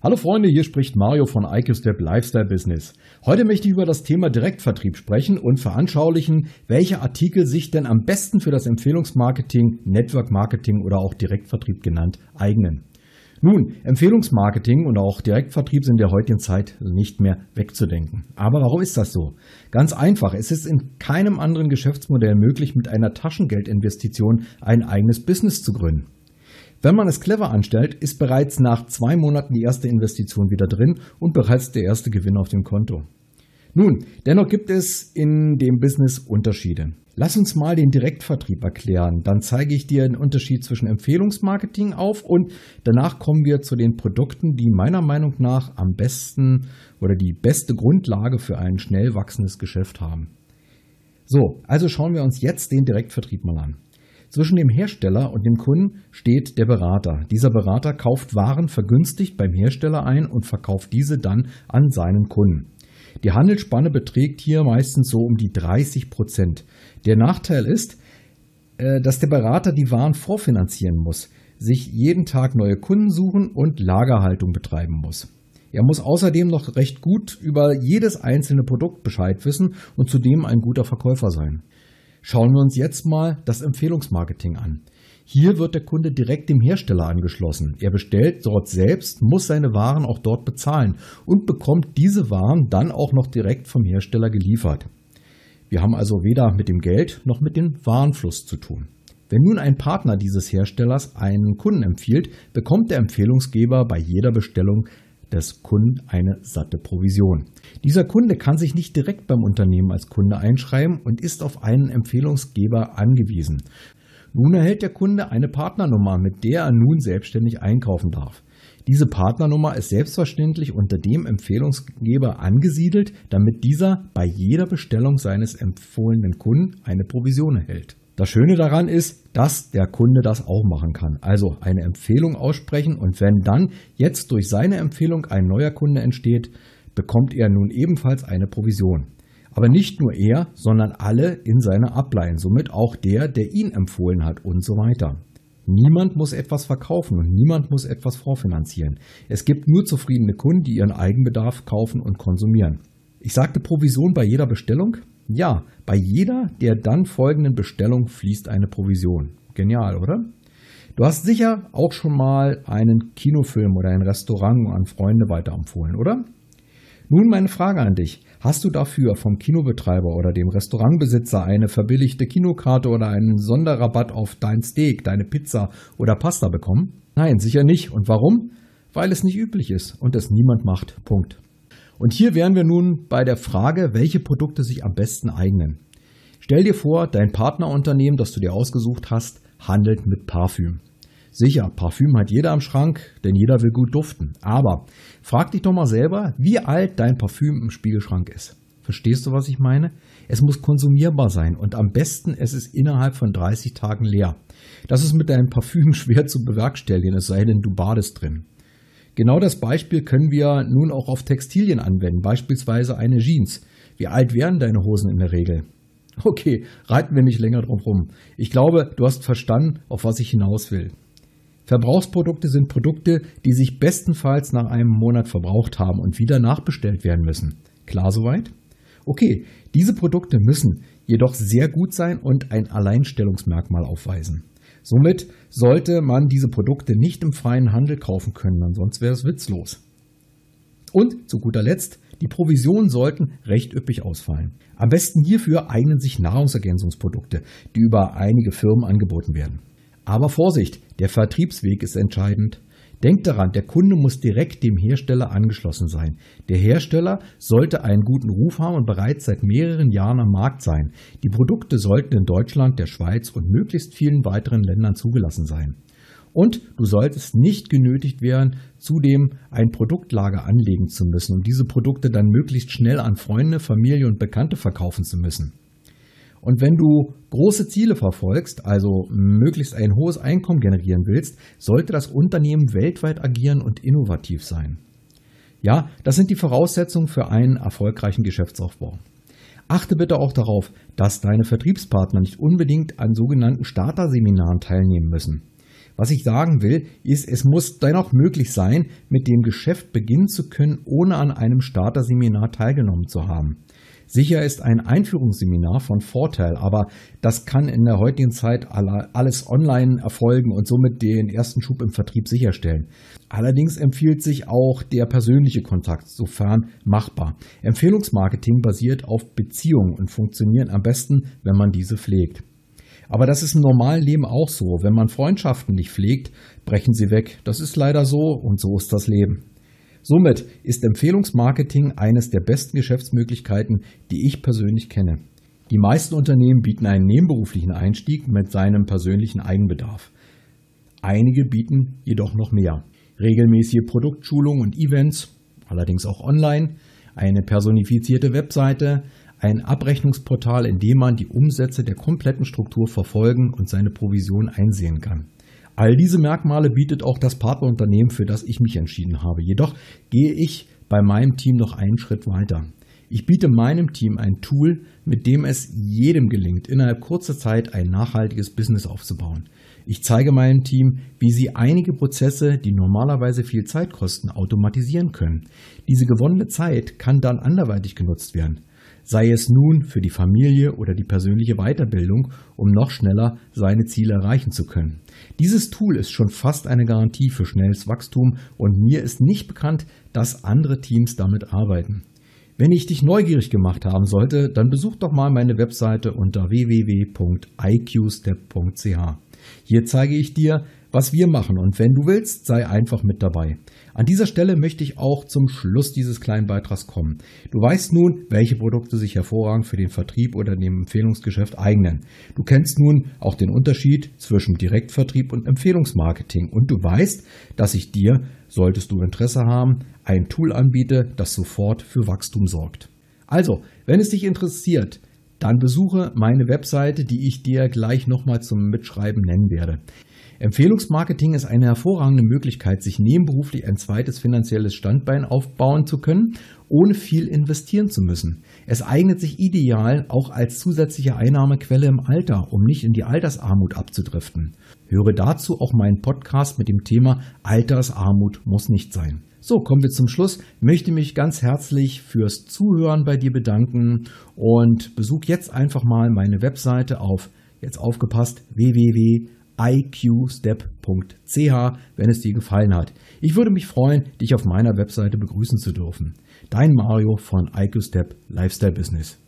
Hallo Freunde, hier spricht Mario von IQSTEP Lifestyle Business. Heute möchte ich über das Thema Direktvertrieb sprechen und veranschaulichen, welche Artikel sich denn am besten für das Empfehlungsmarketing, Network Marketing oder auch Direktvertrieb genannt eignen. Nun, Empfehlungsmarketing und auch Direktvertrieb sind der heutigen Zeit nicht mehr wegzudenken. Aber warum ist das so? Ganz einfach, es ist in keinem anderen Geschäftsmodell möglich, mit einer Taschengeldinvestition ein eigenes Business zu gründen. Wenn man es clever anstellt, ist bereits nach zwei Monaten die erste Investition wieder drin und bereits der erste Gewinn auf dem Konto. Nun, dennoch gibt es in dem Business Unterschiede. Lass uns mal den Direktvertrieb erklären. Dann zeige ich dir den Unterschied zwischen Empfehlungsmarketing auf und danach kommen wir zu den Produkten, die meiner Meinung nach am besten oder die beste Grundlage für ein schnell wachsendes Geschäft haben. So, also schauen wir uns jetzt den Direktvertrieb mal an. Zwischen dem Hersteller und dem Kunden steht der Berater. Dieser Berater kauft Waren vergünstigt beim Hersteller ein und verkauft diese dann an seinen Kunden. Die Handelsspanne beträgt hier meistens so um die 30 Prozent. Der Nachteil ist, äh, dass der Berater die Waren vorfinanzieren muss, sich jeden Tag neue Kunden suchen und Lagerhaltung betreiben muss. Er muss außerdem noch recht gut über jedes einzelne Produkt Bescheid wissen und zudem ein guter Verkäufer sein. Schauen wir uns jetzt mal das Empfehlungsmarketing an. Hier wird der Kunde direkt dem Hersteller angeschlossen. Er bestellt dort selbst, muss seine Waren auch dort bezahlen und bekommt diese Waren dann auch noch direkt vom Hersteller geliefert. Wir haben also weder mit dem Geld noch mit dem Warenfluss zu tun. Wenn nun ein Partner dieses Herstellers einen Kunden empfiehlt, bekommt der Empfehlungsgeber bei jeder Bestellung des Kunden eine satte Provision. Dieser Kunde kann sich nicht direkt beim Unternehmen als Kunde einschreiben und ist auf einen Empfehlungsgeber angewiesen. Nun erhält der Kunde eine Partnernummer, mit der er nun selbstständig einkaufen darf. Diese Partnernummer ist selbstverständlich unter dem Empfehlungsgeber angesiedelt, damit dieser bei jeder Bestellung seines empfohlenen Kunden eine Provision erhält. Das Schöne daran ist, dass der Kunde das auch machen kann. Also eine Empfehlung aussprechen und wenn dann jetzt durch seine Empfehlung ein neuer Kunde entsteht, bekommt er nun ebenfalls eine Provision. Aber nicht nur er, sondern alle in seiner Ableihen, somit auch der, der ihn empfohlen hat und so weiter. Niemand muss etwas verkaufen und niemand muss etwas vorfinanzieren. Es gibt nur zufriedene Kunden, die ihren Eigenbedarf kaufen und konsumieren. Ich sagte Provision bei jeder Bestellung? Ja, bei jeder der dann folgenden Bestellung fließt eine Provision. Genial, oder? Du hast sicher auch schon mal einen Kinofilm oder ein Restaurant an Freunde weiterempfohlen, oder? Nun meine Frage an dich. Hast du dafür vom Kinobetreiber oder dem Restaurantbesitzer eine verbilligte Kinokarte oder einen Sonderrabatt auf dein Steak, deine Pizza oder Pasta bekommen? Nein, sicher nicht. Und warum? Weil es nicht üblich ist und es niemand macht. Punkt. Und hier wären wir nun bei der Frage, welche Produkte sich am besten eignen. Stell dir vor, dein Partnerunternehmen, das du dir ausgesucht hast, handelt mit Parfüm. Sicher, Parfüm hat jeder am Schrank, denn jeder will gut duften. Aber frag dich doch mal selber, wie alt dein Parfüm im Spiegelschrank ist. Verstehst du, was ich meine? Es muss konsumierbar sein und am besten es ist innerhalb von 30 Tagen leer. Das ist mit deinem Parfüm schwer zu bewerkstelligen, es sei denn, du badest drin. Genau das Beispiel können wir nun auch auf Textilien anwenden, beispielsweise eine Jeans. Wie alt wären deine Hosen in der Regel? Okay, reiten wir nicht länger drum rum. Ich glaube, du hast verstanden, auf was ich hinaus will. Verbrauchsprodukte sind Produkte, die sich bestenfalls nach einem Monat verbraucht haben und wieder nachbestellt werden müssen. Klar soweit? Okay, diese Produkte müssen jedoch sehr gut sein und ein Alleinstellungsmerkmal aufweisen. Somit sollte man diese Produkte nicht im freien Handel kaufen können, ansonsten wäre es witzlos. Und zu guter Letzt, die Provisionen sollten recht üppig ausfallen. Am besten hierfür eignen sich Nahrungsergänzungsprodukte, die über einige Firmen angeboten werden. Aber Vorsicht, der Vertriebsweg ist entscheidend. Denkt daran, der Kunde muss direkt dem Hersteller angeschlossen sein. Der Hersteller sollte einen guten Ruf haben und bereits seit mehreren Jahren am Markt sein. Die Produkte sollten in Deutschland, der Schweiz und möglichst vielen weiteren Ländern zugelassen sein. Und du solltest nicht genötigt werden, zudem ein Produktlager anlegen zu müssen, um diese Produkte dann möglichst schnell an Freunde, Familie und Bekannte verkaufen zu müssen. Und wenn du große Ziele verfolgst, also möglichst ein hohes Einkommen generieren willst, sollte das Unternehmen weltweit agieren und innovativ sein. Ja, das sind die Voraussetzungen für einen erfolgreichen Geschäftsaufbau. Achte bitte auch darauf, dass deine Vertriebspartner nicht unbedingt an sogenannten Starter-Seminaren teilnehmen müssen. Was ich sagen will, ist, es muss dennoch möglich sein, mit dem Geschäft beginnen zu können, ohne an einem Starterseminar teilgenommen zu haben. Sicher ist ein Einführungsseminar von Vorteil, aber das kann in der heutigen Zeit alles online erfolgen und somit den ersten Schub im Vertrieb sicherstellen. Allerdings empfiehlt sich auch der persönliche Kontakt, sofern machbar. Empfehlungsmarketing basiert auf Beziehungen und funktioniert am besten, wenn man diese pflegt. Aber das ist im normalen Leben auch so. Wenn man Freundschaften nicht pflegt, brechen sie weg. Das ist leider so und so ist das Leben. Somit ist Empfehlungsmarketing eines der besten Geschäftsmöglichkeiten, die ich persönlich kenne. Die meisten Unternehmen bieten einen nebenberuflichen Einstieg mit seinem persönlichen Eigenbedarf. Einige bieten jedoch noch mehr. Regelmäßige Produktschulungen und Events, allerdings auch online, eine personifizierte Webseite, ein Abrechnungsportal, in dem man die Umsätze der kompletten Struktur verfolgen und seine Provision einsehen kann. All diese Merkmale bietet auch das Partnerunternehmen, für das ich mich entschieden habe. Jedoch gehe ich bei meinem Team noch einen Schritt weiter. Ich biete meinem Team ein Tool, mit dem es jedem gelingt, innerhalb kurzer Zeit ein nachhaltiges Business aufzubauen. Ich zeige meinem Team, wie sie einige Prozesse, die normalerweise viel Zeit kosten, automatisieren können. Diese gewonnene Zeit kann dann anderweitig genutzt werden sei es nun für die Familie oder die persönliche Weiterbildung, um noch schneller seine Ziele erreichen zu können. Dieses Tool ist schon fast eine Garantie für schnelles Wachstum und mir ist nicht bekannt, dass andere Teams damit arbeiten. Wenn ich dich neugierig gemacht haben sollte, dann besuch doch mal meine Webseite unter www.iqstep.ch. Hier zeige ich dir, was wir machen und wenn du willst, sei einfach mit dabei. An dieser Stelle möchte ich auch zum Schluss dieses kleinen Beitrags kommen. Du weißt nun, welche Produkte sich hervorragend für den Vertrieb oder dem Empfehlungsgeschäft eignen. Du kennst nun auch den Unterschied zwischen Direktvertrieb und Empfehlungsmarketing und du weißt, dass ich dir, solltest du Interesse haben, ein Tool anbiete, das sofort für Wachstum sorgt. Also, wenn es dich interessiert, dann besuche meine Webseite, die ich dir gleich nochmal zum Mitschreiben nennen werde. Empfehlungsmarketing ist eine hervorragende Möglichkeit, sich nebenberuflich ein zweites finanzielles Standbein aufbauen zu können, ohne viel investieren zu müssen. Es eignet sich ideal auch als zusätzliche Einnahmequelle im Alter, um nicht in die Altersarmut abzudriften. Höre dazu auch meinen Podcast mit dem Thema Altersarmut muss nicht sein. So, kommen wir zum Schluss. Ich möchte mich ganz herzlich fürs Zuhören bei dir bedanken und besuch jetzt einfach mal meine Webseite auf, jetzt aufgepasst, www wenn es dir gefallen hat. Ich würde mich freuen, dich auf meiner Webseite begrüßen zu dürfen. Dein Mario von IQStep Lifestyle Business.